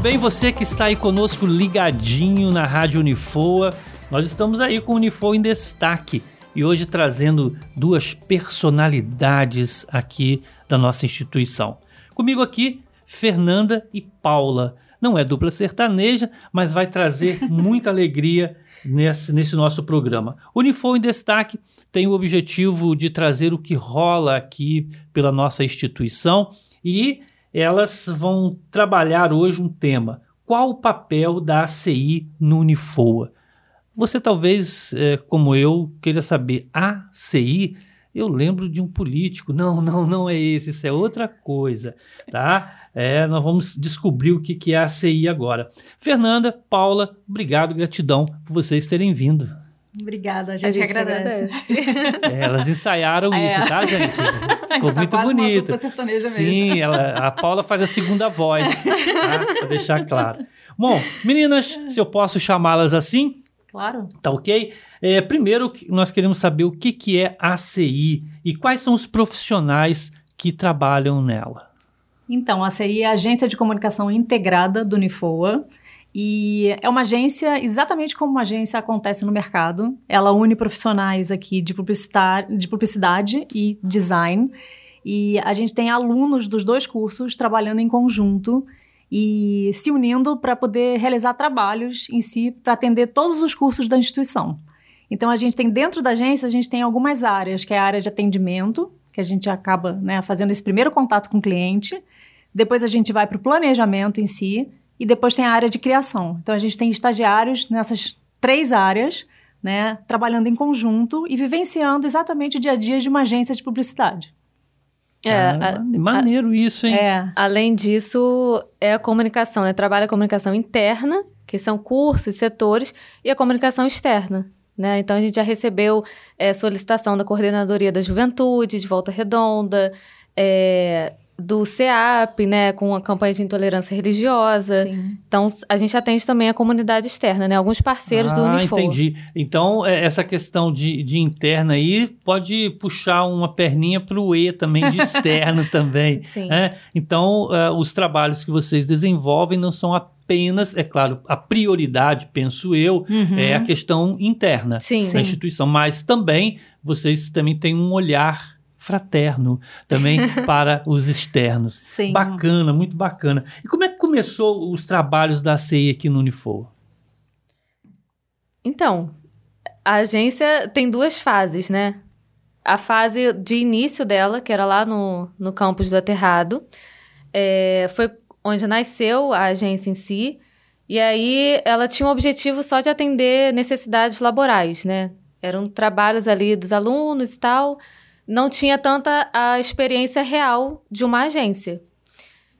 bem, você que está aí conosco ligadinho na Rádio Unifoa. Nós estamos aí com o Unifoa em destaque e hoje trazendo duas personalidades aqui da nossa instituição. Comigo aqui, Fernanda e Paula. Não é dupla sertaneja, mas vai trazer muita alegria nesse, nesse nosso programa. O Unifoa em Destaque tem o objetivo de trazer o que rola aqui pela nossa instituição e elas vão trabalhar hoje um tema. Qual o papel da ACI no Unifoa? Você talvez, é, como eu, queira saber, ACI eu lembro de um político. Não, não, não é esse, isso é outra coisa, tá? É, nós vamos descobrir o que, que é a CI agora. Fernanda, Paula, obrigado, gratidão por vocês terem vindo. Obrigada, a gente, a gente agradece. agradece. É, elas ensaiaram é. isso, tá, gente? Ficou tá muito bonito. Sim, ela, a Paula faz a segunda voz, tá? Pra deixar claro. Bom, meninas, se eu posso chamá-las assim, Claro. Tá ok? É, primeiro, nós queremos saber o que, que é ACI e quais são os profissionais que trabalham nela. Então, a ACI é a Agência de Comunicação Integrada do Unifoa. E é uma agência exatamente como uma agência acontece no mercado. Ela une profissionais aqui de publicidade, de publicidade e design. E a gente tem alunos dos dois cursos trabalhando em conjunto e se unindo para poder realizar trabalhos em si para atender todos os cursos da instituição. Então a gente tem dentro da agência a gente tem algumas áreas, que é a área de atendimento, que a gente acaba né, fazendo esse primeiro contato com o cliente. Depois a gente vai para o planejamento em si e depois tem a área de criação. Então a gente tem estagiários nessas três áreas, né, trabalhando em conjunto e vivenciando exatamente o dia a dia de uma agência de publicidade. É, ah, a, maneiro a, isso, hein? É. Além disso, é a comunicação, né? Trabalha a comunicação interna, que são cursos, setores, e a comunicação externa. Né? Então, a gente já recebeu é, solicitação da Coordenadoria da Juventude, de Volta Redonda, é, do CEAP, né, com a campanha de intolerância religiosa. Sim. Então, a gente atende também a comunidade externa, né, alguns parceiros ah, do Unifor. entendi. Então, é, essa questão de, de interna aí pode puxar uma perninha para o E também, de externo também. Sim. Né? Então, uh, os trabalhos que vocês desenvolvem não são apenas, é claro, a prioridade, penso eu, uhum. é a questão interna Sim. da instituição, mas também vocês também têm um olhar fraterno também para os externos. Sim. Bacana, muito bacana. E como é que começou os trabalhos da CEI aqui no Unifor? Então, a agência tem duas fases, né? A fase de início dela, que era lá no, no campus do Aterrado, é, foi onde nasceu a agência em si. E aí ela tinha um objetivo só de atender necessidades laborais, né? Eram trabalhos ali dos alunos e tal, não tinha tanta a experiência real de uma agência.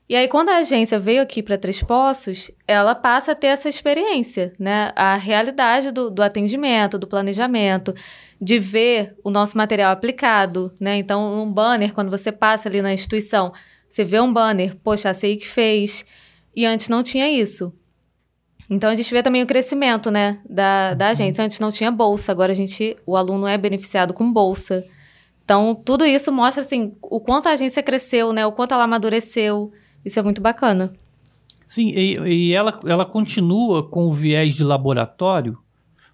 E aí, quando a agência veio aqui para Três Poços, ela passa a ter essa experiência, né? A realidade do, do atendimento, do planejamento, de ver o nosso material aplicado, né? Então, um banner, quando você passa ali na instituição, você vê um banner, poxa, a CI que fez. E antes não tinha isso. Então a gente vê também o crescimento, né, da, da agência. Antes não tinha bolsa, agora a gente, o aluno é beneficiado com bolsa. Então, tudo isso mostra assim o quanto a agência cresceu, né? O quanto ela amadureceu. Isso é muito bacana. Sim, e, e ela, ela continua com o viés de laboratório,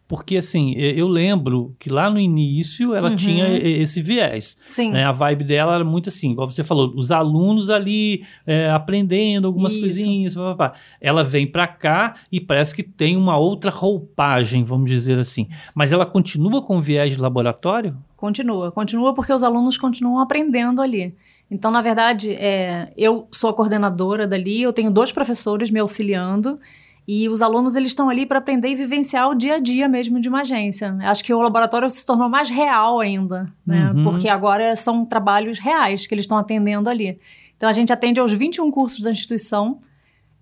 porque, assim, eu lembro que lá no início ela uhum. tinha esse viés. Sim. Né? A vibe dela era muito assim, como você falou, os alunos ali é, aprendendo algumas Isso. coisinhas. Pá, pá, pá. Ela vem para cá e parece que tem uma outra roupagem, vamos dizer assim. Mas ela continua com viés de laboratório? Continua. Continua porque os alunos continuam aprendendo ali. Então, na verdade, é, eu sou a coordenadora dali, eu tenho dois professores me auxiliando. E os alunos eles estão ali para aprender e vivenciar o dia a dia mesmo de uma agência. Acho que o laboratório se tornou mais real ainda, né? Uhum. Porque agora são trabalhos reais que eles estão atendendo ali. Então a gente atende aos 21 cursos da instituição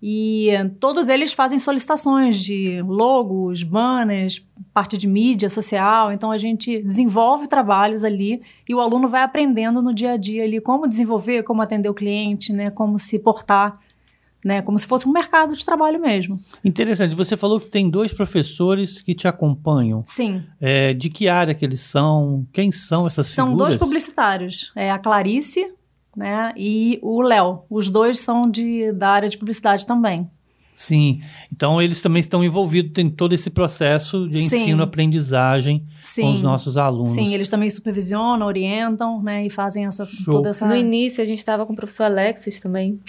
e todos eles fazem solicitações de logos, banners, parte de mídia social. Então a gente desenvolve trabalhos ali e o aluno vai aprendendo no dia a dia ali como desenvolver, como atender o cliente, né, como se portar né? Como se fosse um mercado de trabalho mesmo. Interessante. Você falou que tem dois professores que te acompanham. Sim. É, de que área que eles são? Quem são essas são figuras? São dois publicitários. É a Clarice, né? E o Léo. Os dois são de, da área de publicidade também. Sim. Então eles também estão envolvidos em todo esse processo de ensino-aprendizagem com os nossos alunos. Sim, eles também supervisionam, orientam, né? E fazem essa, Show. toda essa. No início, a gente estava com o professor Alexis também.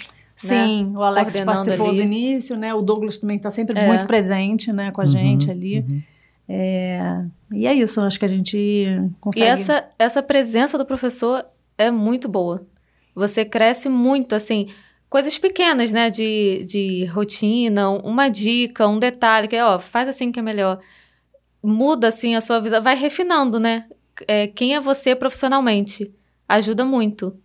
Sim, o Alex participou ali. do início, né? O Douglas também está sempre É. muito presente, né? Com a Uhum, gente ali. uhum. É, E é isso, acho que a gente consegue. E essa, essa presença do professor é muito boa. Você cresce muito, assim, coisas pequenas, né? De, de rotina, uma dica, um detalhe, que é, ó, faz assim que é melhor. Muda, assim, a sua visão, vai refinando, né? É, quem é você profissionalmente. Ajuda muito.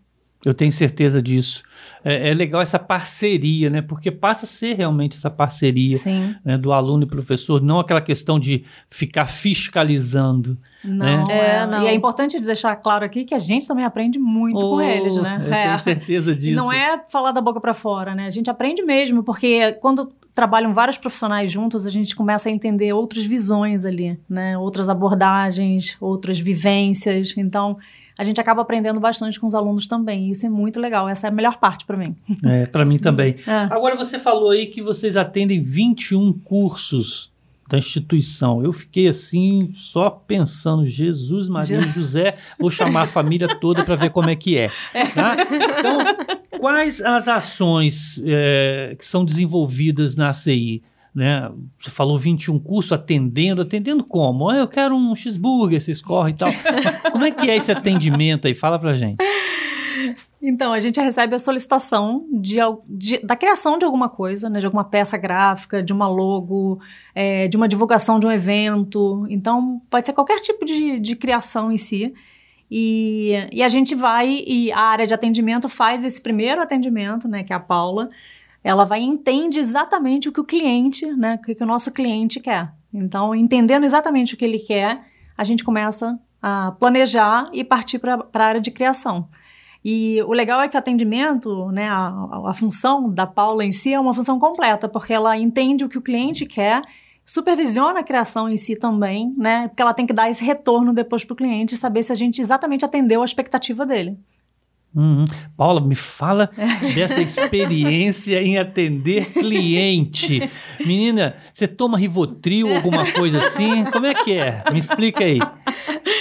Eu tenho certeza disso. É, é legal essa parceria, né? Porque passa a ser realmente essa parceria né, do aluno e professor, não aquela questão de ficar fiscalizando. Não, É, é. não. E é importante deixar claro aqui que a gente também aprende muito com Oh, eles, né? Eu tenho certeza E disso. Não é falar da boca pra fora, né? A gente aprende mesmo, porque quando trabalham vários profissionais juntos, a gente começa a entender outras visões ali, né? Outras abordagens, outras vivências. Então, a gente acaba aprendendo bastante com os alunos também. E isso é muito legal. Essa é a melhor parte pra mim. É, para mim também. É. Agora você falou aí que vocês atendem 21 cursos da instituição. Eu fiquei assim, só pensando, Jesus, Maria e José, vou chamar a família toda para ver como é que é. tá? Então, quais as ações é, que são desenvolvidas na ACI? Né? Você falou 21 cursos atendendo, atendendo como? Ah, eu quero um cheeseburger, vocês correm e tal. como é que é esse atendimento aí? Fala pra gente. Então, a gente recebe a solicitação de, de- da criação de alguma coisa, né? De alguma peça gráfica, de uma logo, é, de uma divulgação de um evento. Então, pode ser qualquer tipo de, de criação em si. E, e a gente vai e a área de atendimento faz esse primeiro atendimento, né? Que é a Paula. Ela vai entende exatamente o que o cliente, né? O que, o nosso cliente quer. Então, entendendo exatamente o que ele quer, a gente começa a planejar e partir para a área de criação. E o legal é que o atendimento, né, a, a- a função da Paula em si é uma função completa, porque ela entende o que o cliente quer, supervisiona a criação em si também, né, porque ela tem que dar esse retorno depois para o cliente e saber se a gente exatamente atendeu a expectativa dele. Uhum. Paula, me fala dessa experiência em atender cliente. Menina, você toma Rivotril, alguma coisa assim? Como é que é? Me explica aí.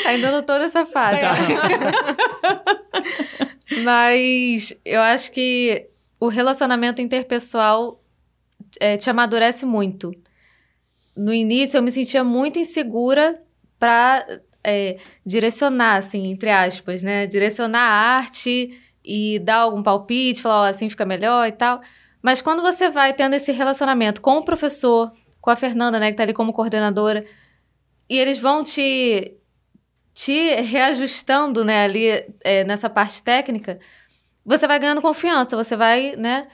Ainda não tô nessa fase. Mas eu acho que o relacionamento interpessoal é, te amadurece muito. No início eu me sentia muito insegura pra é, direcionar, assim, entre aspas, né? Direcionar a arte e dar algum palpite, falar, assim fica melhor e tal. Mas quando você vai tendo esse relacionamento com o professor, com a Fernanda, né, que tá ali como coordenadora, e eles vão te te reajustando, né, ali é, nessa parte técnica, você vai ganhando confiança, você vai, né?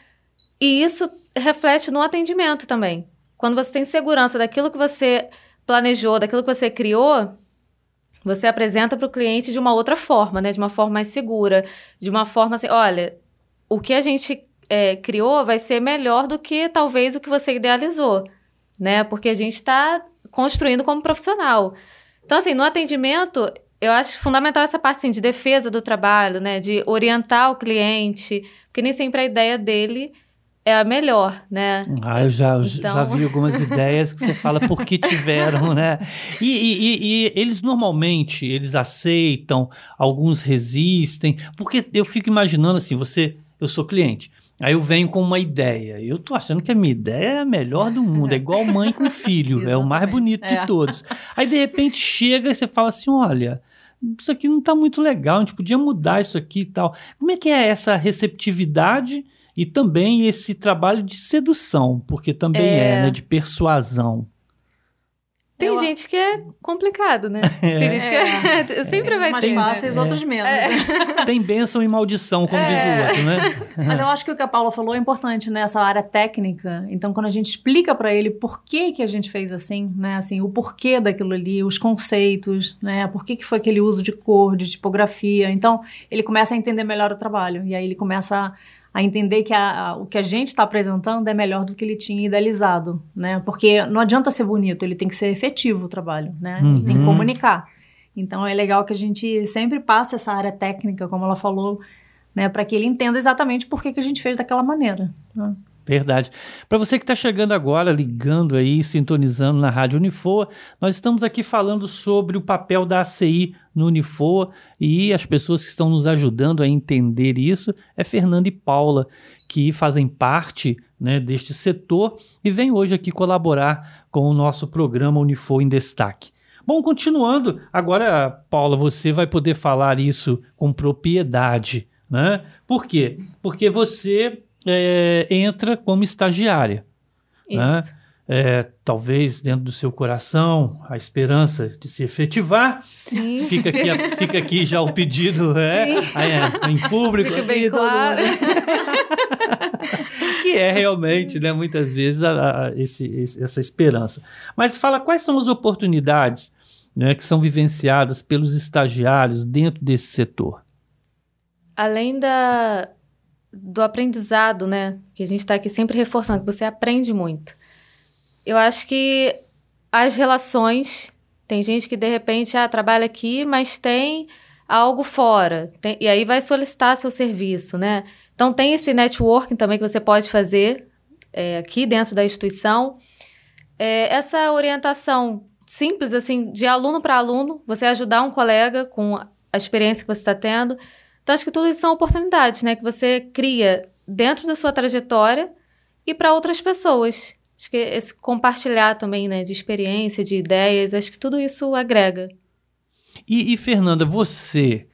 E isso reflete no atendimento também. Quando você tem segurança daquilo que você planejou, daquilo que você criou, você apresenta para o cliente de uma outra forma, né? De uma forma mais segura, de uma forma assim, olha, o que a gente é, criou vai ser melhor do que talvez o que você idealizou, né? Porque a gente está construindo como profissional. Então, assim, no atendimento, eu acho fundamental essa parte assim, de defesa do trabalho, né? De orientar o cliente, porque nem sempre a ideia dele é a melhor, né? Ah, eu já, Então- já vi algumas ideias que você fala por que tiveram, né? E, e- e- e eles normalmente, eles aceitam, alguns resistem, porque eu fico imaginando assim, você, eu sou cliente, aí eu venho com uma ideia, eu tô achando que a minha ideia é a melhor do mundo, é igual mãe com filho, é o mais bonito de é. todos. Aí de repente chega e você fala assim, olha... Isso aqui não tá muito legal, a gente podia mudar isso aqui e tal. Como é que é essa receptividade e também esse trabalho de sedução, porque também é, É. né, de persuasão. Tem Eu- gente que é complicado, né? Tem gente que é... Sempre vai mais ter, né? fáceis, outros menos. né? Tem bênção e maldição, como diz o outro, né? Mas eu acho que o que a Paula falou é importante nessa área técnica. Então, quando a gente explica para ele por que que a gente fez assim, né, assim, o porquê daquilo ali, os conceitos, né, por que que foi aquele uso de cor, de tipografia. Então, ele começa a entender melhor o trabalho e aí ele começa a, a entender que a- a- o que a gente está apresentando é melhor do que ele tinha idealizado, né? Porque não adianta ser bonito, ele tem que ser efetivo o trabalho, né? Ele tem que Uhum. comunicar. Então é legal que a gente sempre passe essa área técnica, como ela falou, né, para que ele entenda exatamente por que, que a gente fez daquela maneira. né? Verdade. Para você que está chegando agora, ligando aí, sintonizando na Rádio Unifoa, nós estamos aqui falando sobre o papel da ACI no Unifoa e as pessoas que estão nos ajudando a entender isso é Fernanda e Paula, que fazem parte né, deste setor e vêm hoje aqui colaborar com o nosso programa Unifoa em Destaque. Bom, continuando, agora, Paula, você vai poder falar isso com propriedade, né? Por quê? Porque você é, entra como estagiária. Né? Isso. É, talvez dentro do seu coração a esperança de se efetivar. Sim. Fica aqui, fica aqui já o pedido é, é, em público. Fica bem claro. que é realmente, né, muitas vezes, a, a, esse, esse- essa esperança. Mas fala quais são as oportunidades né, que são vivenciadas pelos estagiários dentro desse setor. Além da, do aprendizado, né? Que a gente está aqui sempre reforçando, que você aprende muito. Eu acho que as relações. Tem gente que de repente ah, trabalha aqui, mas tem algo fora. Tem- e aí vai solicitar seu serviço, né? Então tem esse networking também que você pode fazer é, aqui dentro da instituição. É, essa orientação simples, assim, de aluno para aluno, você ajudar um colega com a experiência que você está tendo. Então, acho que tudo isso são oportunidades, né? Que você cria dentro da sua trajetória e para outras pessoas. Acho que esse compartilhar também, né? De experiência, de ideias, acho que tudo isso agrega. E, e, Fernanda, você,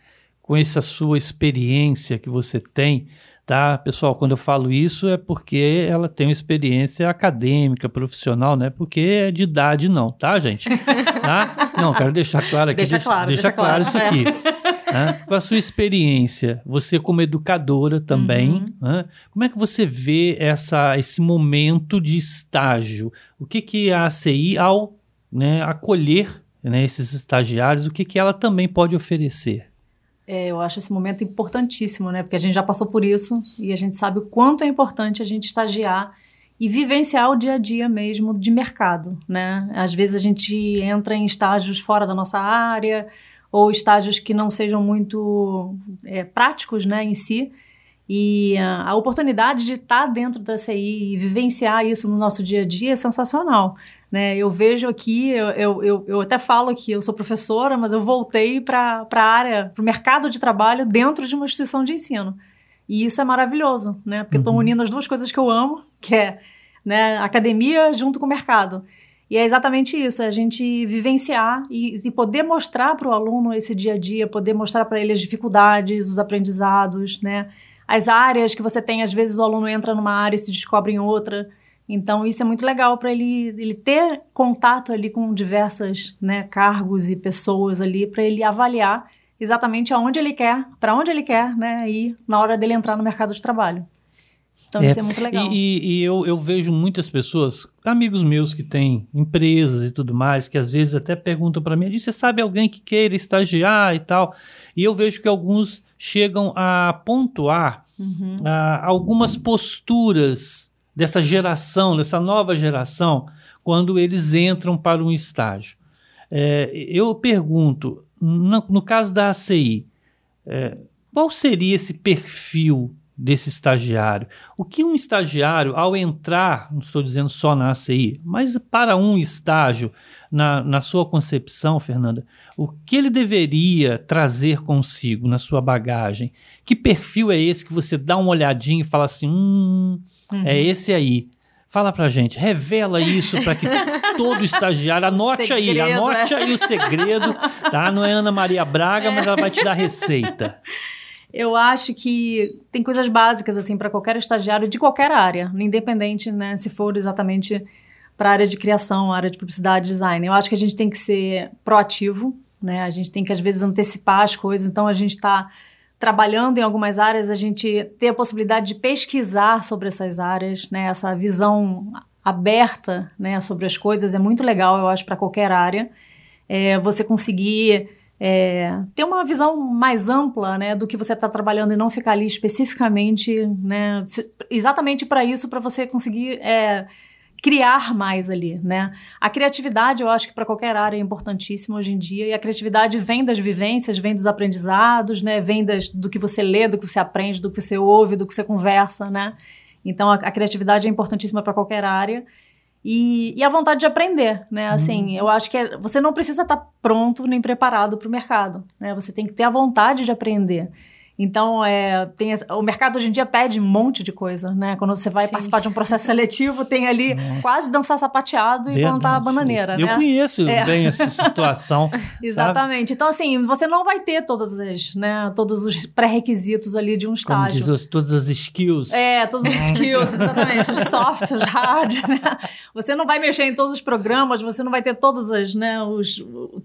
com essa sua experiência que você tem, tá? Pessoal, quando eu falo isso é porque ela tem uma experiência acadêmica, profissional, não é porque é de idade, não, tá, gente? Tá? Não, quero deixar claro aqui. Deixa claro, deixa deixa claro claro. isso aqui. Né? Com a sua experiência, você como educadora também, Uhum. né? como é que você vê essa, esse momento de estágio? O que, que a ACI, ao né, acolher né, esses estagiários, o que, que ela também pode oferecer? É, eu acho esse momento importantíssimo, né? Porque a gente já passou por isso e a gente sabe o quanto é importante a gente estagiar e vivenciar o dia a dia mesmo de mercado, né? Às vezes a gente entra em estágios fora da nossa área ou estágios que não sejam muito é, práticos, né, em si. E ah, a oportunidade de estar dentro da CI e vivenciar isso no nosso dia a dia é sensacional. Né? Eu vejo aqui, eu, eu, eu, eu até falo que eu sou professora, mas eu voltei para a área, para o mercado de trabalho dentro de uma instituição de ensino. E isso é maravilhoso, né? Porque estou Uhum. unindo as duas coisas que eu amo, que é né, academia junto com o mercado. E é exatamente isso, é a gente vivenciar e, e poder mostrar para o aluno esse dia a dia, poder mostrar para ele as dificuldades, os aprendizados, né? As áreas que você tem, às vezes o aluno entra numa área e se descobre em outra. Então, isso é muito legal para ele, ele ter contato ali com diversas né, cargos e pessoas ali, para ele avaliar exatamente aonde ele quer, para onde ele quer né, ir na hora dele entrar no mercado de trabalho. Então, É, isso é muito legal. E, e eu, eu vejo muitas pessoas, amigos meus que têm empresas e tudo mais, que às vezes até perguntam para mim, você sabe alguém que queira estagiar e tal? E eu vejo que alguns chegam a pontuar Uhum. ah, algumas posturas dessa geração, dessa nova geração, quando eles entram para um estágio. É, eu pergunto, no, no caso da ACI, é, qual seria esse perfil desse estagiário? O que um estagiário, ao entrar, não estou dizendo só na ACI, mas para um estágio, na, na sua concepção, Fernanda, o que ele deveria trazer consigo na sua bagagem? Que perfil é esse que você dá uma olhadinha e fala assim: hum, é esse aí. Fala pra gente, revela isso para que todo estagiário, anote aí, Segredo, anote né? aí o segredo, tá? Não é Ana Maria Braga, mas ela vai te dar receita. Eu acho que tem coisas básicas assim para qualquer estagiário de qualquer área, independente, né, se for exatamente para a área de criação, área de publicidade, design. Eu acho que a gente tem que ser proativo, né? A gente tem que às vezes antecipar as coisas. Então a gente está trabalhando em algumas áreas, a gente ter a possibilidade de pesquisar sobre essas áreas, né? Essa visão aberta, né, sobre as coisas é muito legal, eu acho, para qualquer área. É, você conseguir é, ter uma visão mais ampla né, do que você está trabalhando e não ficar ali especificamente, né, exatamente para isso, para você conseguir é, criar mais ali, né? A criatividade, eu acho que para qualquer área é importantíssima hoje em dia, e a criatividade vem das vivências, vem dos aprendizados, né? Vem das, do que você lê, do que você aprende, do que você ouve, do que você conversa, né? Então, a, a criatividade é importantíssima para qualquer área. E, e, a vontade de aprender, né? Assim, eu acho que é, você não precisa estar pronto nem preparado para o mercado, né? Você tem que ter a vontade de aprender. Então, é, tem, o mercado hoje em dia pede um monte de coisa, né? Quando você vai Sim. participar de um processo seletivo, tem ali Nossa. quase dançar sapateado e plantar a bananeira, Eu né? conheço é. bem essa situação. Exatamente. Sabe? Então, assim, você não vai ter todas as, né, todos os pré-requisitos ali de um estágio. Como diz, todas as skills. É, todos os skills, exatamente. os soft, os hard, né? Você não vai mexer em todos os programas, você não vai ter todas as, né, os,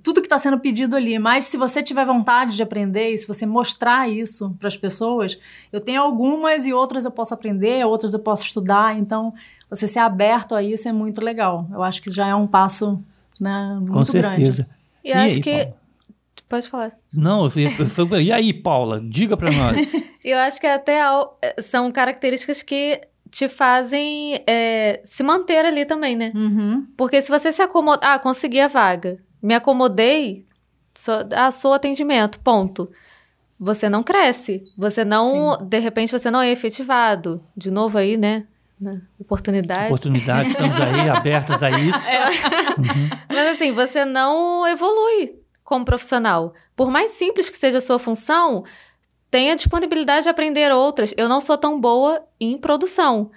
tudo que está sendo pedido ali. Mas se você tiver vontade de aprender e se você mostrar isso, isso para as pessoas, eu tenho algumas e outras eu posso aprender, outras eu posso estudar. Então, você ser aberto a isso é muito legal. Eu acho que já é um passo né, muito Com certeza. grande. E, e acho aí, que. Paulo? Pode falar. Não, eu, eu, eu, e aí, Paula? Diga para nós. eu acho que até são características que te fazem é, se manter ali também, né? Uhum. Porque se você se acomoda. Ah, consegui a vaga. Me acomodei. Sou, ah, sou atendimento. Ponto você não cresce. Você não, Sim. de repente, você não é efetivado. De novo aí, né? Oportunidade. Oportunidade, estamos aí abertas a isso. É. Uhum. Mas assim, você não evolui como profissional. Por mais simples que seja a sua função, tenha disponibilidade de aprender outras. Eu não sou tão boa em produção.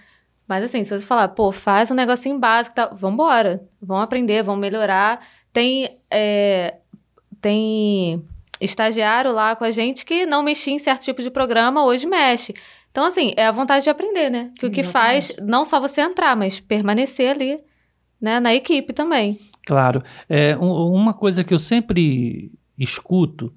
Mas assim, se você falar, pô, faz um negocinho básico, tá, vambora. Vamos aprender, vamos melhorar. Tem, é, tem estagiário lá com a gente que não mexia em certo tipo de programa, hoje mexe. Então, assim, é a vontade de aprender, né? Que o que faz, não só você entrar, mas permanecer ali, né, na equipe também. Claro. É, um, uma coisa que eu sempre escuto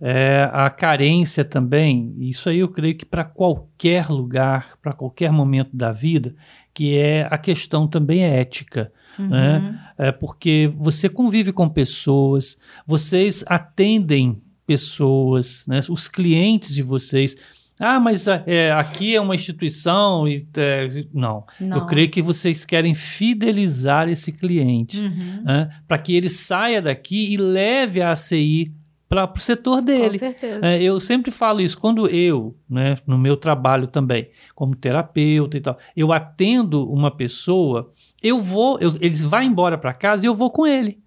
é a carência também, isso aí eu creio que para qualquer lugar, para qualquer momento da vida, que é a questão também ética. Uhum. Né? É porque você convive com pessoas, vocês atendem pessoas, né? os clientes de vocês. Ah, mas é, aqui é uma instituição e é, não. não. Eu creio que vocês querem fidelizar esse cliente uhum. né? para que ele saia daqui e leve a ACI para o setor dele. Com certeza. É, eu sempre falo isso quando eu, né, no meu trabalho também, como terapeuta e tal, eu atendo uma pessoa, eu vou, eu, eles vão embora para casa e eu vou com ele.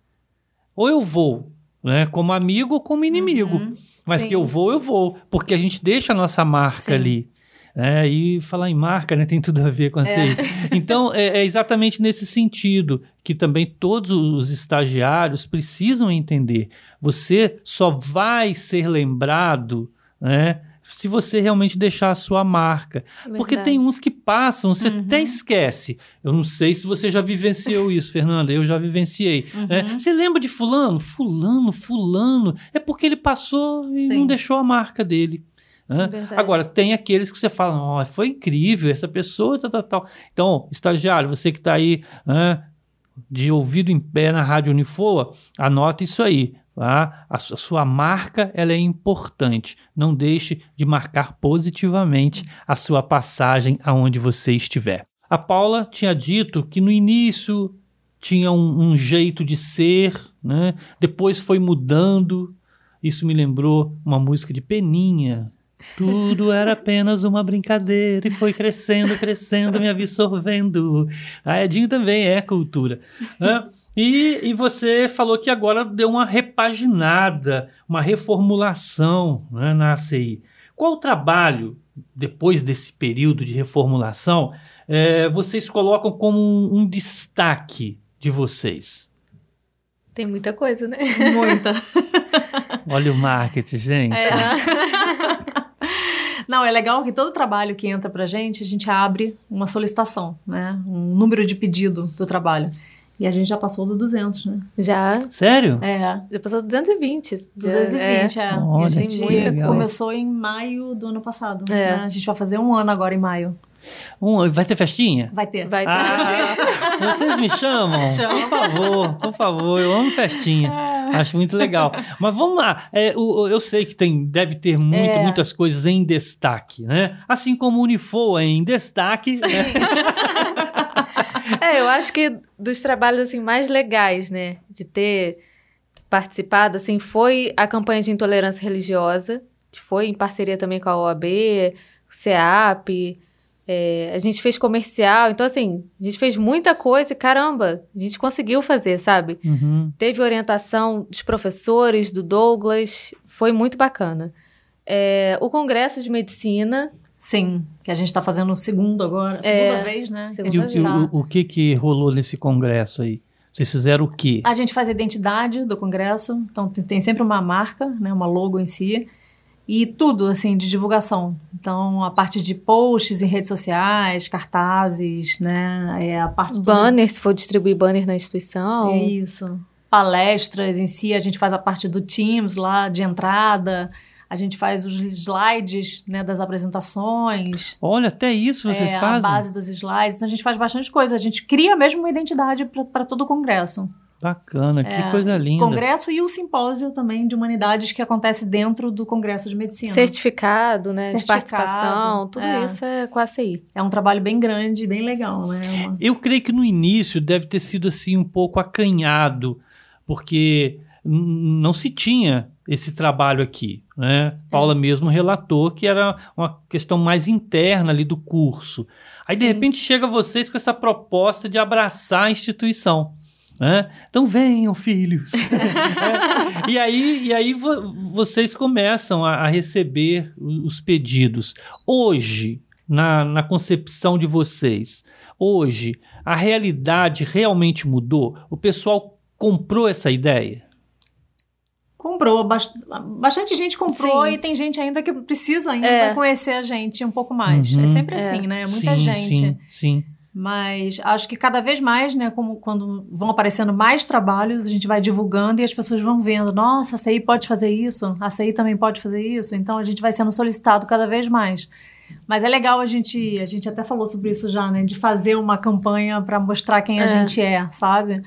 Ou eu vou, né, como amigo ou como inimigo. Uhum, mas sim. que eu vou, eu vou, porque a gente deixa a nossa marca sim. ali. É, e falar em marca né, tem tudo a ver com a é. Então, é, é, exatamente nesse sentido que também todos os estagiários precisam entender. Você só vai ser lembrado né, se você realmente deixar a sua marca. Verdade. Porque tem uns que passam, você uhum. até esquece. Eu não sei se você já vivenciou isso, Fernanda. Eu já vivenciei. Uhum. Né? Você lembra de fulano? Fulano, fulano. É porque ele passou e Sim. não deixou a marca dele. Agora, tem aqueles que você fala, oh, foi incrível, essa pessoa, tal, tal, tal. Então, estagiário, você que está aí de ouvido em pé na Rádio Unifoa, anota isso aí. Tá? A, sua marca ela é importante. Não deixe de marcar positivamente a sua passagem aonde você estiver. A Paula tinha dito que no início tinha um, um jeito de ser, né? depois foi mudando. Isso me lembrou uma música de Peninha, tudo era apenas uma brincadeira e foi crescendo, crescendo, me absorvendo. A Edinho também é cultura. Né? E, e você falou que agora deu uma repaginada, uma reformulação né, na ACI. Qual o trabalho, depois desse período de reformulação, é, vocês colocam como um, um destaque de vocês? Tem muita coisa, né? Muita. Olha o marketing, gente. É. Não, é legal que todo trabalho que entra pra gente, a gente abre uma solicitação, né? Um número de pedido do trabalho. E a gente já passou do 200, né? Já. Sério? É. Já passou do 220. 220, é. é. Olha, e a gente legal. começou em maio do ano passado. É. Né? A gente vai fazer um ano agora em maio. Um, vai ter festinha? Vai ter. Vai ter. Ah, vocês me chamam? Chama. Por favor, por favor. Eu amo festinha. É. Acho muito legal. Mas vamos lá. É, o, eu sei que tem, deve ter muito, é. muitas coisas em destaque, né? Assim como o Unifoa é em destaque. Né? é, eu acho que dos trabalhos assim mais legais, né, de ter participado, assim, foi a campanha de intolerância religiosa, que foi em parceria também com a OAB, o CEAP, É, a gente fez comercial, então assim, a gente fez muita coisa e caramba, a gente conseguiu fazer, sabe? Uhum. Teve orientação dos professores, do Douglas, foi muito bacana. É, o Congresso de Medicina, Sim, que a gente está fazendo o segundo agora, a É, segunda vez, né? segunda E o, e tá- o- o que que rolou nesse congresso aí? Vocês fizeram o quê? A gente faz a identidade do congresso, então tem, tem sempre uma marca, né, uma logo em si, e tudo assim de divulgação. Então a parte de posts em redes sociais, cartazes, né, é a parte toda- banner, se for distribuir banner na instituição. É isso. Palestras em si, a gente faz a parte do Teams lá de entrada, a gente faz os slides, né, das apresentações. Olha, até isso vocês é, fazem? a base dos slides. Então, a gente faz bastante coisa. A gente cria mesmo uma identidade para todo o congresso. Bacana, que coisa linda. O congresso e o simpósio também de humanidades que acontece dentro do congresso de medicina. Certificado, né? Certificado, de participação, tudo é. isso é com a ACI. É um trabalho bem grande, bem legal, né? Uma- Eu creio que no início deve ter sido assim um pouco acanhado, porque não se tinha esse trabalho aqui, né? Paula mesmo relatou que era uma questão mais interna ali do curso. Aí de Sim. repente chega vocês com essa proposta de abraçar a instituição. Né? Então venham, filhos. É. E aí, e aí vo- vocês começam a, a receber os pedidos. Hoje, na, na concepção de vocês, hoje, a realidade realmente mudou? O pessoal comprou essa ideia? Comprou, bast- bastante gente comprou Sim. e tem gente ainda que precisa ainda É. conhecer a gente um pouco mais. Uhum. É sempre É. assim, né? Muita sim, gente. Sim, sim. Mas acho que cada vez mais, né, como quando vão aparecendo mais trabalhos, a gente vai divulgando e as pessoas vão vendo, nossa, a CI pode fazer isso, a CI também pode fazer isso, então a gente vai sendo solicitado cada vez mais. Mas é legal a gente, a gente até falou sobre isso já, né, de fazer uma campanha para mostrar quem a É. gente é, sabe?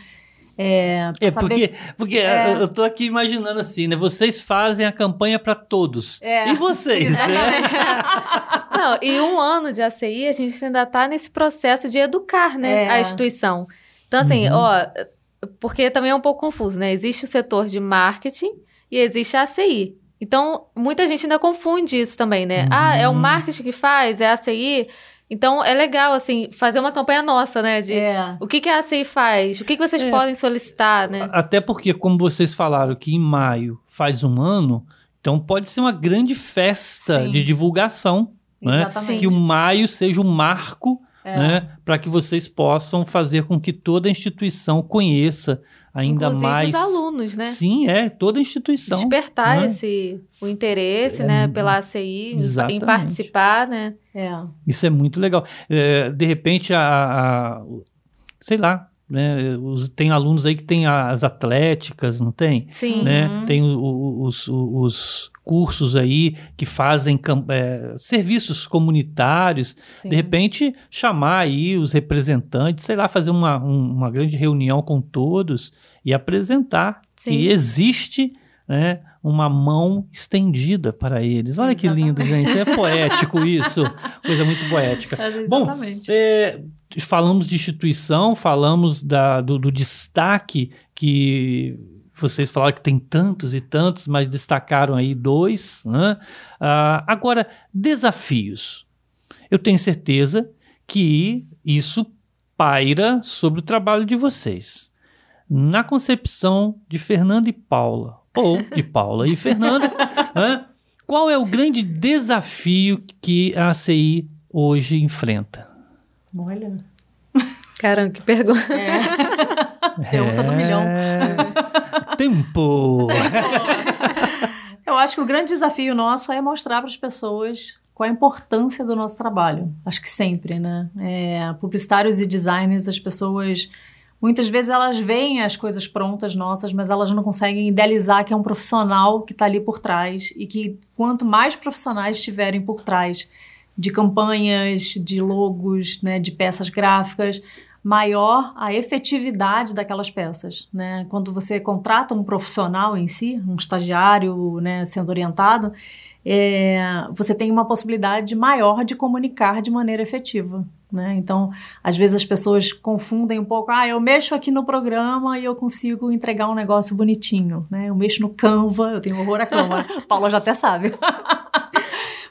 É, É saber- porque, porque É. eu- tô aqui imaginando assim, né? Vocês fazem a campanha para todos. É. E vocês, né? Não, e um ano de ACI, a gente ainda está nesse processo de educar, né, É. a instituição. Então, assim, Uhum. ó, porque também é um pouco confuso, né? Existe o setor de marketing e existe a ACI. Então, muita gente ainda confunde isso também, né? Ah, é o Uhum. marketing que faz, é a ACI. Então, é legal, assim, fazer uma campanha nossa, né? De É. o que, que a ACI faz, o que, que vocês É. podem solicitar, né? Até porque, como vocês falaram que em maio faz um ano, então pode ser uma grande festa Sim. de divulgação, né? Exatamente. Que o maio seja o marco, É. né? Para que vocês possam fazer com que toda a instituição conheça ainda Inclusive mais. os alunos, né? Sim, é, toda a instituição. Despertar né? esse, o interesse, né, pela ACI, em- em Exatamente. participar, né? É. Isso é muito legal. É, de repente, a, a- sei lá, né, tem alunos aí que tem as atléticas, não tem? Sim. Né? Uhum. Tem os, os cursos aí que fazem é, serviços comunitários. Sim. De repente, chamar aí os representantes, sei lá, fazer uma, um- uma grande reunião com todos e apresentar Sim. que existe né, uma mão estendida para eles. Olha que lindo, gente. É poético isso. Coisa muito poética. Bom, Exatamente. é, falamos de instituição, falamos da- do, do destaque que vocês falaram que tem tantos e tantos, mas destacaram aí dois. né? Ah, agora, desafios. Eu tenho certeza que isso paira sobre o trabalho de vocês. Na concepção de Fernanda e Paula, ou de Paula e Fernanda, né? qual é o grande desafio que a ACI hoje enfrenta? Olha. Caramba, que pergunta. Pergunta do milhão. É... Tempo! Eu acho que o grande desafio nosso é mostrar para as pessoas qual a importância do nosso trabalho. Acho que sempre, né? É, publicitários e designers, as pessoas. Muitas vezes elas veem as coisas prontas nossas, mas elas não conseguem idealizar que é um profissional que está ali por trás e que quanto mais profissionais estiverem por trás de campanhas, de logos, né, de peças gráficas, maior a efetividade daquelas peças, né? Quando você contrata um profissional em si, um estagiário, né, sendo orientado, é, você tem uma possibilidade maior de comunicar de maneira efetiva, né? Então, às vezes as pessoas confundem um pouco, ah, eu mexo aqui no programa e eu consigo entregar um negócio bonitinho, né? Eu mexo no Canva, eu tenho horror a Canva, Paula já até sabe.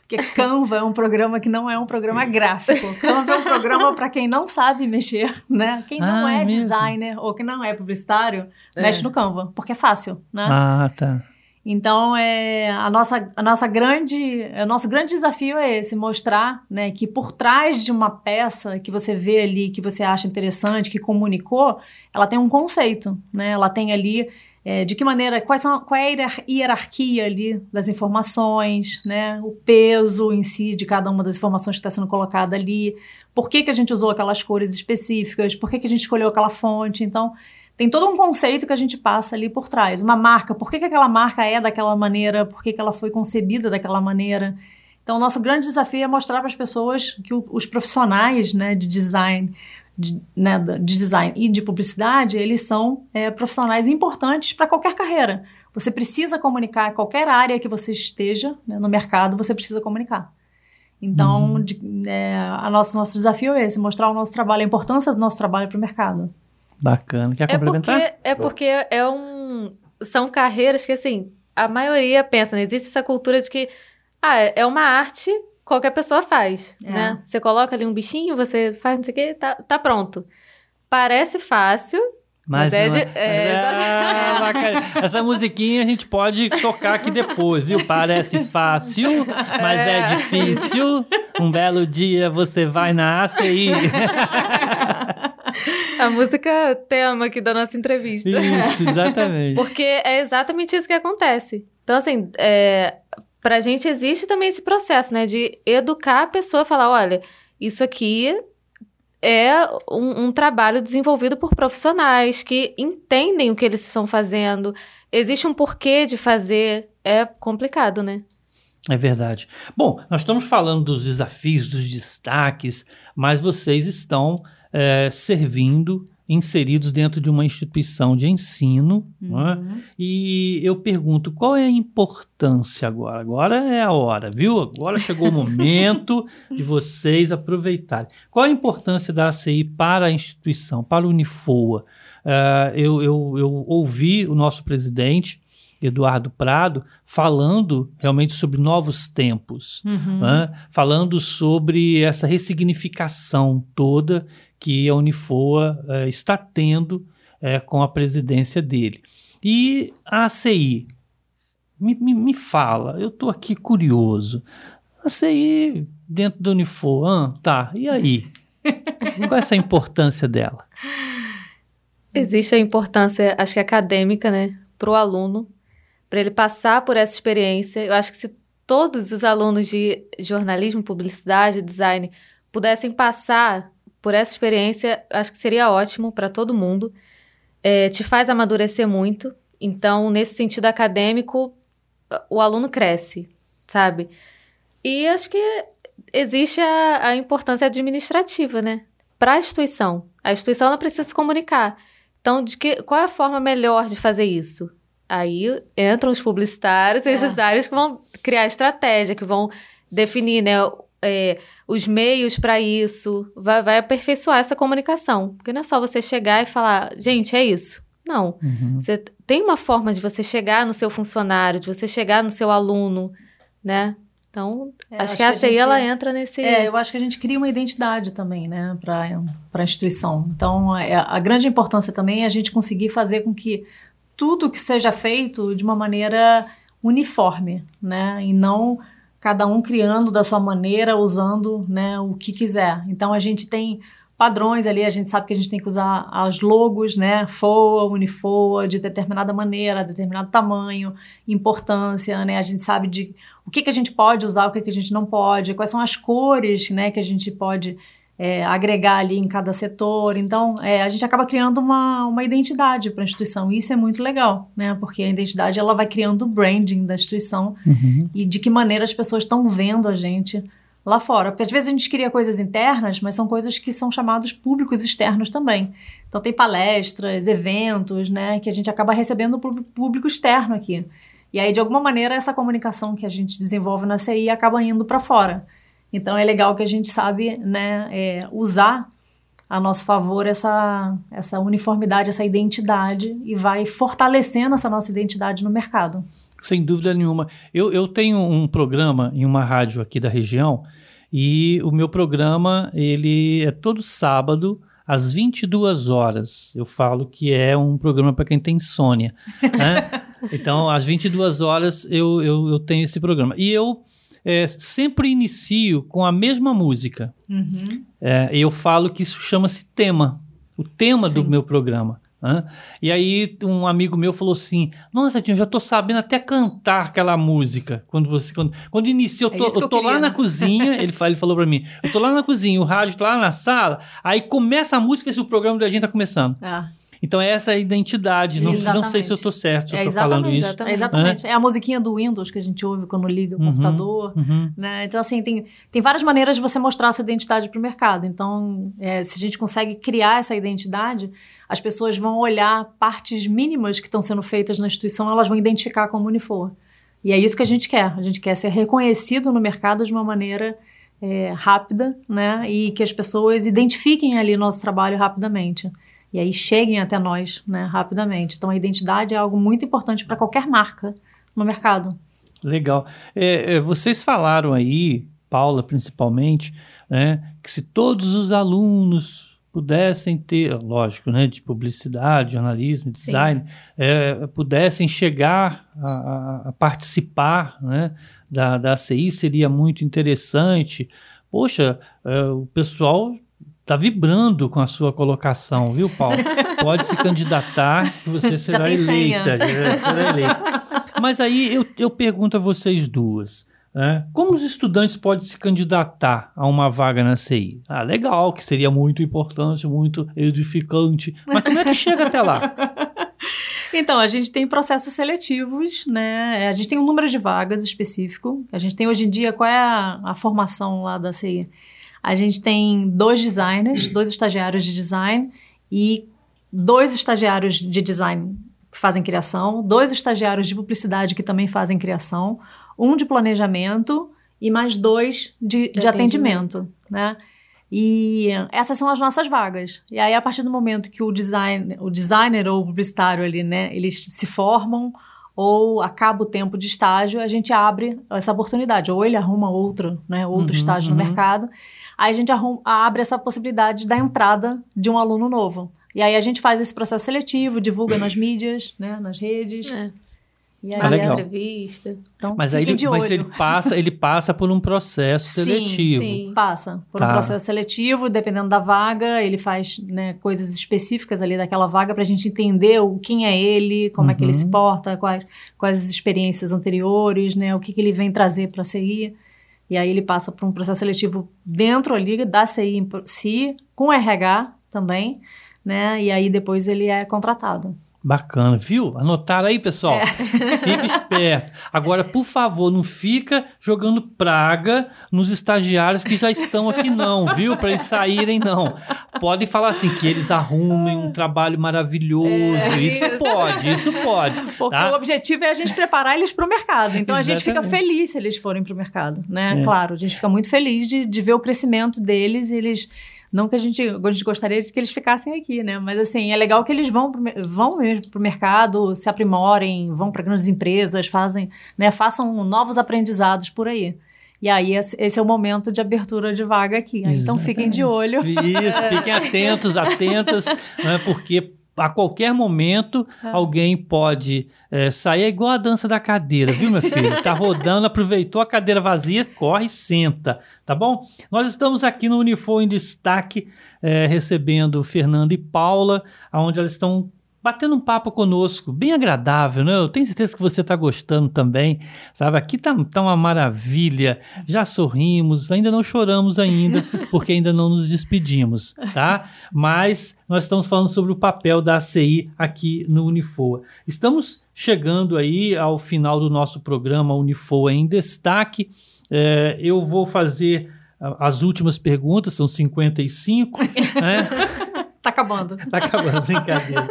Porque Canva é um programa que não é um programa gráfico. Canva é um programa para quem não sabe mexer, né? Quem não Ah, é é designer ou que não é publicitário, É. mexe no Canva, porque é fácil, né? Ah, tá. Então, é, a, nossa, a nossa grande, o nosso grande desafio é esse, mostrar né, que por trás de uma peça que você vê ali, que você acha interessante, que comunicou, ela tem um conceito, né? Ela tem ali é, de que maneira, quais são, qual é a hierar- hierarquia ali das informações, né? O peso em si de cada uma das informações que está sendo colocada ali, por que, que a gente usou aquelas cores específicas, por que, que a gente escolheu aquela fonte. Então, tem todo um conceito que a gente passa ali por trás. Uma marca, por que, que aquela marca é daquela maneira, por que, que ela foi concebida daquela maneira. Então, o nosso grande desafio é mostrar para as pessoas que o- os profissionais né, de design, de, né, de design e de publicidade, eles são é, profissionais importantes para qualquer carreira. Você precisa comunicar, qualquer área que você esteja né, no mercado, você precisa comunicar. Então, de- é, a nossa, nosso desafio é esse, mostrar o nosso trabalho, a importância do nosso trabalho para o mercado. Bacana. Quer É complementar? porque, é porque é um. São carreiras que, assim, a maioria pensa, né? Existe essa cultura de que ah, é uma arte, qualquer pessoa faz, É. né? Você coloca ali um bichinho, você faz não sei o quê, tá, tá pronto. Parece fácil, Mas é não de- é, Ah, bacana. Essa musiquinha a gente pode tocar aqui depois, viu? Parece fácil, mas é, É. difícil. Um belo dia você vai na ACI. a música tema aqui da nossa entrevista. Isso, exatamente. Porque é exatamente isso que acontece. Então, assim, é, pra gente existe também esse processo, né? De educar a pessoa a falar, olha, isso aqui é um, um trabalho desenvolvido por profissionais que entendem o que eles estão fazendo. Existe um porquê de fazer. É complicado, né? É verdade. Bom, nós estamos falando dos desafios, dos destaques, mas vocês estão é, servindo, inseridos dentro de uma instituição de ensino, é? E eu pergunto, qual é a importância agora? Agora é a hora, viu? Agora chegou o momento de vocês aproveitarem. Qual a importância da ACI para a instituição, para o Unifoa? Ah, eu, eu, eu ouvi o nosso presidente, Eduardo Prado, falando realmente sobre novos tempos, Uhum. né? falando sobre essa ressignificação toda que a Unifoa eh, está tendo eh, com a presidência dele. E a ACI, me, me, me fala, eu estou aqui curioso. A ACI dentro da Unifoa, ah, tá, e aí? Qual é essa importância dela? Existe a importância, acho que acadêmica, né, para o aluno, para ele passar por essa experiência. Eu acho que se todos os alunos de jornalismo, publicidade, design pudessem passar por essa experiência, acho que seria ótimo para todo mundo. É, te faz amadurecer muito. Então, nesse sentido acadêmico, o aluno cresce, sabe? E acho que existe a, a importância administrativa, né? Para a instituição. A instituição ela precisa se comunicar. Então, de que, qual é a forma melhor de fazer isso? Aí entram os publicitários e os É. designers que vão criar estratégia, que vão definir né, é, os meios para isso, vai, vai aperfeiçoar essa comunicação. Porque não é só você chegar e falar, gente, é isso. Não. Uhum. Você tem uma forma de você chegar no seu funcionário, de você chegar no seu aluno, né? Então, É, acho, que a gente- ela entra nesse... É, eu acho que a gente cria uma identidade também, né, para a instituição. Então, é, a grande importância também é a gente conseguir fazer com que tudo que seja feito de uma maneira uniforme, né, e não cada um criando da sua maneira, usando, né, o que quiser. Então, a gente tem padrões ali, a gente sabe que a gente tem que usar as logos, né, FOA, Unifoa, de determinada maneira, determinado tamanho, importância, né, a gente sabe de o que, que a gente pode usar, o que, que a gente não pode, quais são as cores né, que a gente pode é, agregar ali em cada setor. Então, é, a gente acaba criando uma, uma identidade para a instituição. E isso é muito legal, né? Porque a identidade ela vai criando o branding da instituição Uhum. e de que maneira as pessoas estão vendo a gente lá fora. Porque às vezes a gente cria coisas internas, mas são coisas que são chamados públicos externos também. Então tem palestras, eventos, né, que a gente acaba recebendo do público externo aqui. E aí, de alguma maneira, essa comunicação que a gente desenvolve na CI acaba indo para fora. Então é legal que a gente sabe né, é, usar a nosso favor essa, essa uniformidade, essa identidade e vai fortalecendo essa nossa identidade no mercado. Sem dúvida nenhuma. Eu, eu tenho um programa em uma rádio aqui da região e o meu programa ele é todo sábado às 22 horas. Eu falo que é um programa para quem tem insônia. Né? então, às 22 horas eu, eu, eu tenho esse programa. E eu é, sempre inicio com a mesma música. Uhum. É, eu falo que isso chama-se tema, o tema Sim. do meu programa. Né? E aí um amigo meu falou assim: Nossa, Tinho, já estou sabendo até cantar aquela música. Quando você quando, quando inicia, eu é tô, é eu tô eu lá na cozinha. ele, ele falou para mim: Eu tô lá na cozinha, o rádio tá lá na sala. Aí começa a música e o programa da gente tá começando. Ah. Então é essa identidade. Não, não, sei se eu estou certo, se é, eu estou falando isso. Exatamente. É, exatamente. É a musiquinha do Windows que a gente ouve quando liga o uhum, computador. Uhum. Né? Então, assim, tem, tem várias maneiras de você mostrar a sua identidade para o mercado. Então, é, se a gente consegue criar essa identidade, as pessoas vão olhar partes mínimas que estão sendo feitas na instituição, elas vão identificar como Unifor. E é isso que a gente quer. A gente quer ser reconhecido no mercado de uma maneira é, rápida, né? E que as pessoas identifiquem ali nosso trabalho rapidamente e aí cheguem até nós né, rapidamente. Então, a identidade é algo muito importante para qualquer marca no mercado. Legal. É, é, vocês falaram aí, Paula principalmente, né, que se todos os alunos pudessem ter, lógico, né, de publicidade, jornalismo, design, é, pudessem chegar a, a, participar né, da, da ACI, seria muito interessante. Poxa, é, o pessoal está vibrando com a sua colocação, viu, Paulo? Pode se candidatar que você será eleita, será eleita. Mas aí eu, eu pergunto a vocês duas. Né? Como os estudantes podem se candidatar a uma vaga na CI? Ah, legal, que seria muito importante, muito edificante. Mas como é que chega até lá? Então, a gente tem processos seletivos, né? A gente tem um número de vagas específico. A gente tem hoje em dia, qual é a, a formação lá da CI? A gente tem dois designers, dois estagiários de design e dois estagiários de design que fazem criação, dois estagiários de publicidade que também fazem criação, um de planejamento e mais dois de, de, de atendimento. atendimento, né? E essas são as nossas vagas. E aí, a partir do momento que o, design, o designer ou o publicitário ali, né, eles se formam ou acaba o tempo de estágio, a gente abre essa oportunidade. Ou ele arruma outro, né, outro uhum, estágio uhum. no mercado. Aí a gente abre essa possibilidade da entrada de um aluno novo. E aí a gente faz esse processo seletivo, divulga nas mídias, né, nas redes. É. E aí, ah, legal. entrevista. Então, mas aí ele, mas ele passa, ele passa por um processo sim, seletivo. Sim, passa por tá. um processo seletivo, dependendo da vaga, ele faz né, coisas específicas ali daquela vaga para a gente entender o, quem é ele, como uhum. é que ele se uhum. porta, quais, quais as experiências anteriores, né, o que, que ele vem trazer para a CI. E aí ele passa por um processo seletivo dentro ali da CI com RH também, né? E aí depois ele é contratado. Bacana, viu? Anotaram aí, pessoal? É. Fica esperto. Agora, por favor, não fica jogando praga nos estagiários que já estão aqui, não, viu? Para eles saírem, não. Pode falar assim, que eles arrumem um trabalho maravilhoso. É, isso, isso pode, isso pode. Porque tá? o objetivo é a gente preparar eles para o mercado. Então, Exatamente. a gente fica feliz se eles forem para o mercado, né? É. Claro, a gente fica muito feliz de, de ver o crescimento deles e eles não que a gente, a gente gostaria de que eles ficassem aqui, né? Mas assim, é legal que eles vão, vão mesmo para o mercado, se aprimorem, vão para grandes empresas, fazem, né, façam novos aprendizados por aí. E aí, esse é o momento de abertura de vaga aqui. Então, fiquem de olho. Isso, fiquem atentos, atentas, né, porque a qualquer momento é. alguém pode é, sair é igual a dança da cadeira, viu, meu filho? Tá rodando, aproveitou a cadeira vazia, corre e senta, tá bom? Nós estamos aqui no Unifor em Destaque, é, recebendo Fernanda e Paula, onde elas estão batendo um papo conosco, bem agradável, né? Eu tenho certeza que você está gostando também, sabe? Aqui tá, tá uma maravilha, já sorrimos, ainda não choramos ainda, porque ainda não nos despedimos, tá? Mas nós estamos falando sobre o papel da ACI aqui no Unifoa. Estamos chegando aí ao final do nosso programa Unifoa em Destaque. É, eu vou fazer as últimas perguntas, são 55, né? Tá acabando. tá acabando, brincadeira.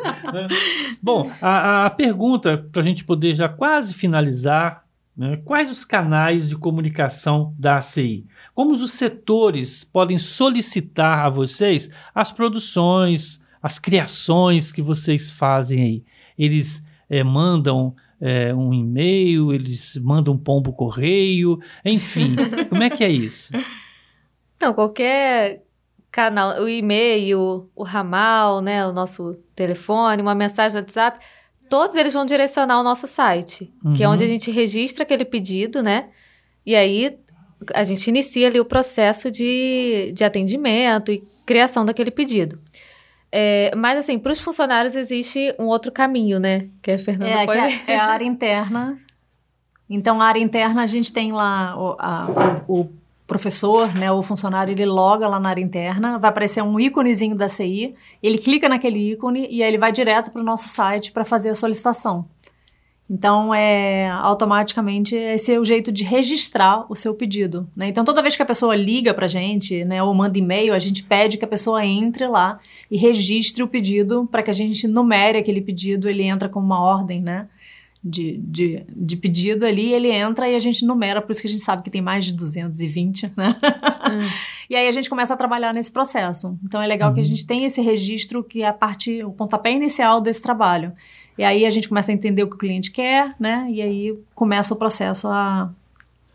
Bom, a, a pergunta, para a gente poder já quase finalizar, Né? Quais os canais de comunicação da ACI? Como os setores podem solicitar a vocês as produções, as criações que vocês fazem aí? Eles é, mandam é, um e-mail, eles mandam um pombo correio, enfim, como é que é isso? Então, qualquer canal, o e-mail, o ramal, né, o nosso telefone, uma mensagem no WhatsApp, todos eles vão direcionar ao nosso site, uhum. que é onde a uhum. gente registra aquele pedido, né? E aí a gente inicia ali o processo de, de atendimento e criação daquele pedido. É, mas, assim, para os funcionários existe um outro caminho, né? Que a Fernanda é, pode... é, é a área interna. Então, a área interna, a gente tem lá o, a, o, o professor, né, o funcionário, ele loga lá na área interna, vai aparecer um íconezinho da CI, ele clica naquele ícone e aí ele vai direto para o nosso site para fazer a solicitação. Então, é automaticamente esse é o jeito de registrar o seu pedido. Né? Então, toda vez que a pessoa liga para a gente, né, ou manda e-mail, a gente pede que a pessoa entre lá e registre o pedido para que a gente numere aquele pedido, ele entra com uma ordem, né? De, de, de, pedido ali, ele entra e a gente numera, por isso que a gente sabe que tem mais de 220, né? Hum. e aí a gente começa a trabalhar nesse processo. Então é legal uhum. que a uhum. gente tem esse registro que é a parte, o pontapé inicial desse trabalho. E aí a gente começa a entender o que o cliente quer, né? E aí começa o processo a,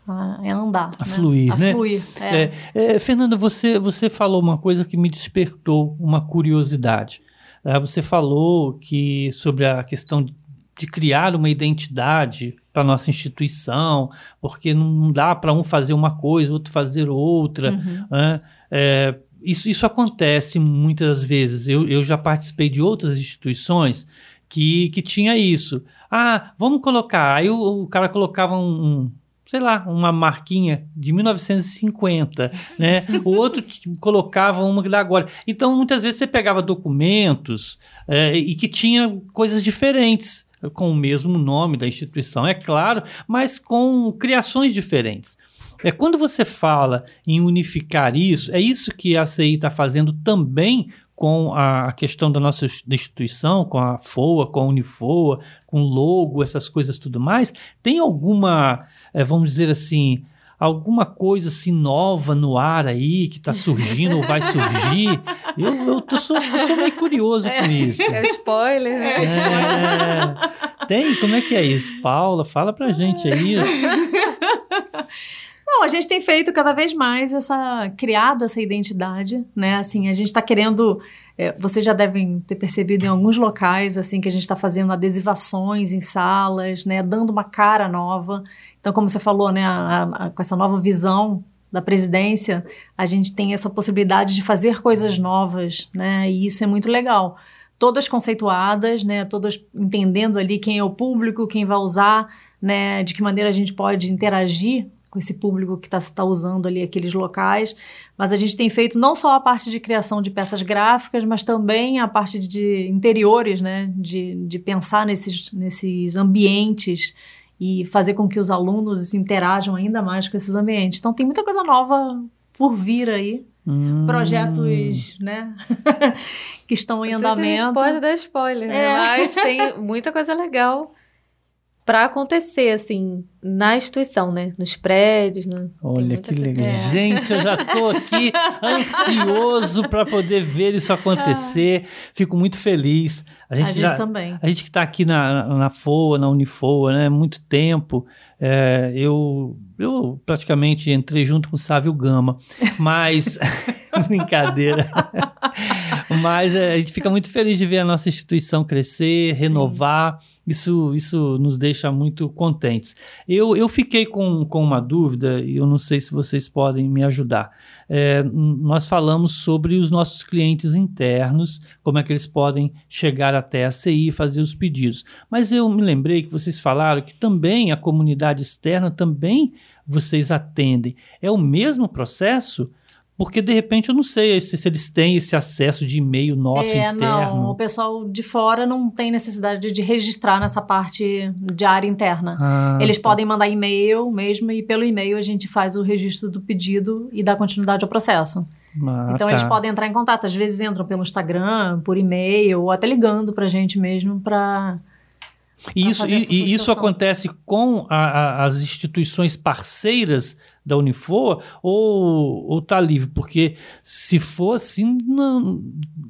a, andar. A né? fluir, a né? Fluir, é. É, é, Fernanda, você, você falou uma coisa que me despertou uma curiosidade. É, você falou que sobre a questão de criar uma identidade para nossa instituição, porque não dá para um fazer uma coisa, outro fazer outra. Uhum. Né? É, isso, isso acontece muitas vezes. Eu, eu já participei de outras instituições que, que tinha isso. Ah, vamos colocar. Aí o, o cara colocava um, um sei lá, uma marquinha de 1950, né? o outro colocava uma da agora. Então, muitas vezes você pegava documentos é, e que tinha coisas diferentes com o mesmo nome da instituição, é claro, mas com criações diferentes. É quando você fala em unificar isso, é isso que a CI está fazendo também com a questão da nossa instituição, com a FOA, com a Unifoa, com o logo, essas coisas tudo mais. Tem alguma, é, vamos dizer assim, alguma coisa assim nova no ar aí que está surgindo ou vai surgir. Eu, eu, tô, sou, eu sou meio curioso é, com isso. É spoiler, né? É, tem? Como é que é isso? Paula, fala pra gente aí. Não, a gente tem feito cada vez mais essa criado essa identidade, né? Assim, a gente está querendo é, vocês já devem ter percebido em alguns locais assim que a gente está fazendo adesivações em salas, né, dando uma cara nova. Então, como você falou, né, a, a, com essa nova visão da presidência, a gente tem essa possibilidade de fazer coisas novas, né, e isso é muito legal. Todas conceituadas, né, todas entendendo ali quem é o público, quem vai usar, né, de que maneira a gente pode interagir com esse público que está tá usando ali aqueles locais. Mas a gente tem feito não só a parte de criação de peças gráficas, mas também a parte de interiores, né? De, de pensar nesses, nesses ambientes e fazer com que os alunos interajam ainda mais com esses ambientes. Então tem muita coisa nova por vir aí. Hum. Projetos, né? que estão em andamento. pode dar spoiler, né? é. né? Mas tem muita coisa legal para acontecer, assim, na instituição, né? Nos prédios. No... Olha que legal. É. Gente, eu já estou aqui ansioso para poder ver isso acontecer. Fico muito feliz. A gente, a já, gente também. A gente que está aqui na, na FOA, na Unifoa, né? Muito tempo. É, eu, eu praticamente entrei junto com o Sávio Gama, mas. brincadeira. mas a gente fica muito feliz de ver a nossa instituição crescer, renovar. Sim isso, isso nos deixa muito contentes. Eu, eu fiquei com, com uma dúvida e eu não sei se vocês podem me ajudar. É, nós falamos sobre os nossos clientes internos, como é que eles podem chegar até a CI e fazer os pedidos. Mas eu me lembrei que vocês falaram que também a comunidade externa também vocês atendem. É o mesmo processo? Porque de repente eu não sei se, se eles têm esse acesso de e-mail nosso é, interno. Não, o pessoal de fora não tem necessidade de registrar nessa parte de área interna. Ah, eles tá. podem mandar e-mail mesmo e pelo e-mail a gente faz o registro do pedido e dá continuidade ao processo. Ah, então tá. eles podem entrar em contato, às vezes entram pelo Instagram, por e-mail ou até ligando pra gente mesmo para E isso, e, e isso acontece com a- a- as instituições parceiras da Unifoa ou, ou tá livre? Porque se for assim, não-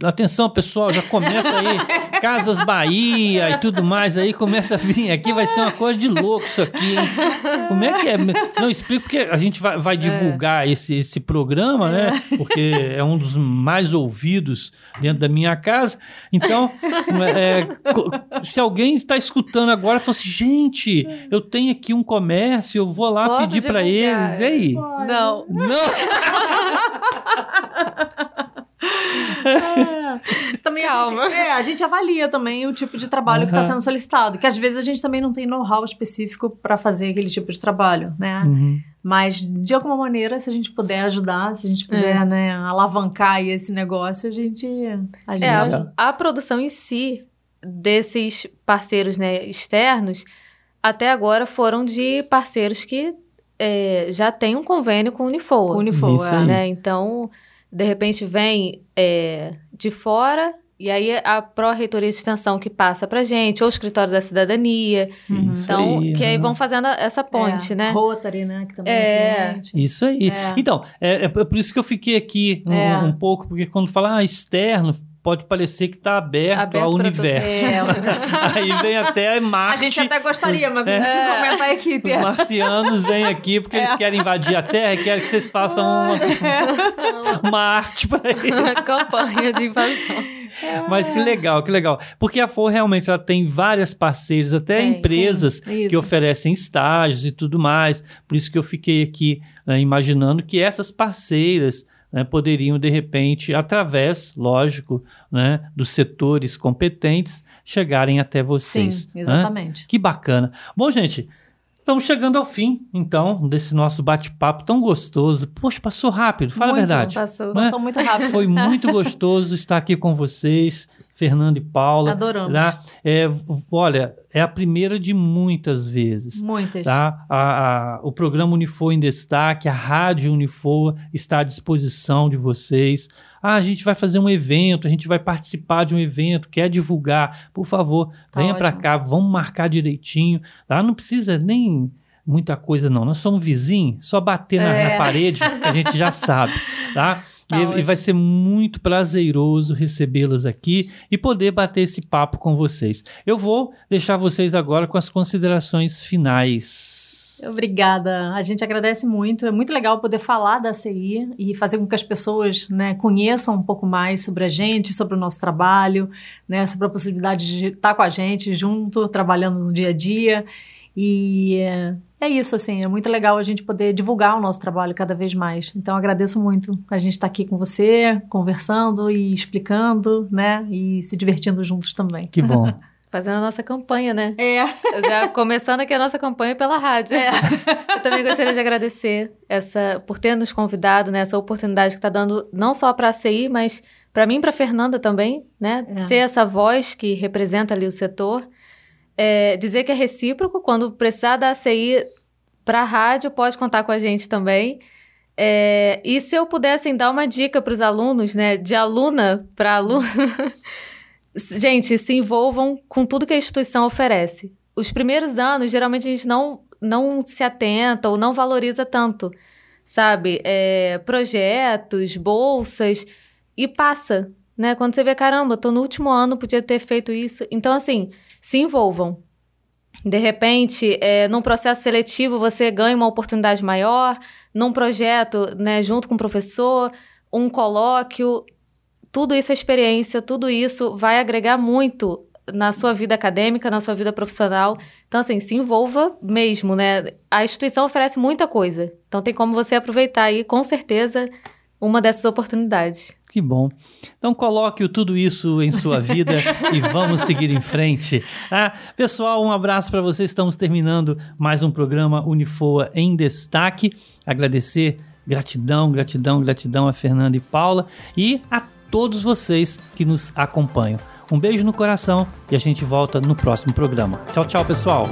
atenção pessoal, já começa aí Casas Bahia e tudo mais, aí começa a vir aqui, vai ser uma coisa de louco isso aqui, hein? Como é que é? Não, explico porque a gente vai, vai divulgar esse, esse programa, né? Porque é um dos mais ouvidos dentro da minha casa. Então, é, co- se alguém está escutando agora e fala assim, gente, eu tenho aqui um comércio, eu vou lá Posso pedir para eles. E aí? Não. Não! Também a Calma. gente, é, a gente avalia também o tipo de trabalho que está sendo solicitado, que às vezes a gente também não tem know-how específico para fazer aquele tipo de trabalho, né? Uhum. Mas de alguma maneira, se a gente puder ajudar, se a gente puder, né, alavancar esse negócio, a gente, a gente É, ajuda. a, a produção em si desses parceiros né, externos, até agora foram de parceiros que é, já têm um convênio com o Unifoa. Unifor, Isso é. né? Então, de repente vem é, de fora e aí a pró-reitoria de extensão que passa pra gente, ou o escritório da cidadania. Isso Então, aí, que aí vão fazendo essa ponte, É, né? Rotary, né, que também É. é. Isso aí. É. Então, é, é por isso que eu fiquei aqui um, É. um pouco, porque quando fala ah, externo, pode parecer que está aberto, Aberto ao universo. É, o universo. Aí vem até A Marte. gente até gostaria, mas É. não precisa aumentar a equipe. Os marcianos vêm aqui porque É. eles querem invadir a Terra e querem que vocês façam uma, uma arte para eles. Campanha de invasão. Mas que legal, que legal. Porque a For realmente ela tem várias parceiras, até Tem, empresas sim, que oferecem estágios e tudo mais. Por isso que eu fiquei aqui né, imaginando que essas parceiras né, poderiam, de repente, através, lógico, né, dos setores competentes, chegarem até vocês. Sim, né? exatamente. Que bacana. Bom, gente, estamos chegando ao fim, então, desse nosso bate-papo tão gostoso. Poxa, passou rápido, fala Muito. a verdade. Passou. Né? Passou muito rápido. Foi muito gostoso estar aqui com vocês, Fernando e Paula. Adoramos. Tá? É, olha, é a primeira de muitas vezes. Muitas. Tá? A- a- o programa Unifor em Destaque, a Rádio Unifor está à disposição de vocês. Ah, a gente vai fazer um evento, a gente vai participar de um evento, quer divulgar, por favor, Tá venha para cá, vamos marcar direitinho. Tá? Não precisa nem muita coisa, não. Nós somos vizinhos, só bater na, É. na parede, a gente já sabe. Tá? Tá e, vai ser muito prazeroso recebê-las aqui e poder bater esse papo com vocês. Eu vou deixar vocês agora com as considerações finais. Obrigada. A gente agradece muito. É muito legal poder falar da CI e fazer com que as pessoas né, conheçam um pouco mais sobre a gente, sobre o nosso trabalho, né, sobre a possibilidade de estar com a gente junto, trabalhando no dia a dia. E é, é isso, assim, é muito legal a gente poder divulgar o nosso trabalho cada vez mais. Então, agradeço muito a gente estar aqui com você, conversando e explicando, né, e se divertindo juntos também. Que bom. Fazendo a nossa campanha, né? É, Já começando aqui a nossa campanha pela rádio. Eu também gostaria de agradecer essa, por ter nos convidado, né? Essa oportunidade que está dando não só para a CI, mas para mim e para Fernanda também, né? É. Ser essa voz que representa ali o setor. É, dizer que é recíproco, quando precisar da ACI para a rádio, pode contar com a gente também. É, e se eu pudesse assim, dar uma dica para os alunos, né? De aluna para aluno. Gente, se envolvam com tudo que a instituição oferece. Os primeiros anos, geralmente, a gente não, não se atenta ou não valoriza tanto, sabe? É, projetos, bolsas, e passa, né? Quando você vê, caramba, tô no último ano, podia ter feito isso. Então, assim, se envolvam. De repente, é, num processo seletivo, você ganha uma oportunidade maior, num projeto, né, junto com o professor, um colóquio, tudo isso é experiência, tudo isso vai agregar muito na sua vida acadêmica, na sua vida profissional. Então, assim, se envolva mesmo, né? A instituição oferece muita coisa. Então, tem como você aproveitar aí, com certeza, uma dessas oportunidades. Que bom. Então coloque tudo isso em sua vida e vamos seguir em frente. Ah, pessoal, um abraço para vocês. Estamos terminando mais um programa Unifoa em Destaque. Agradecer, gratidão, gratidão, gratidão a Fernanda e Paula e a todos vocês que nos acompanham. Um beijo no coração e a gente volta no próximo programa. Tchau, tchau, pessoal.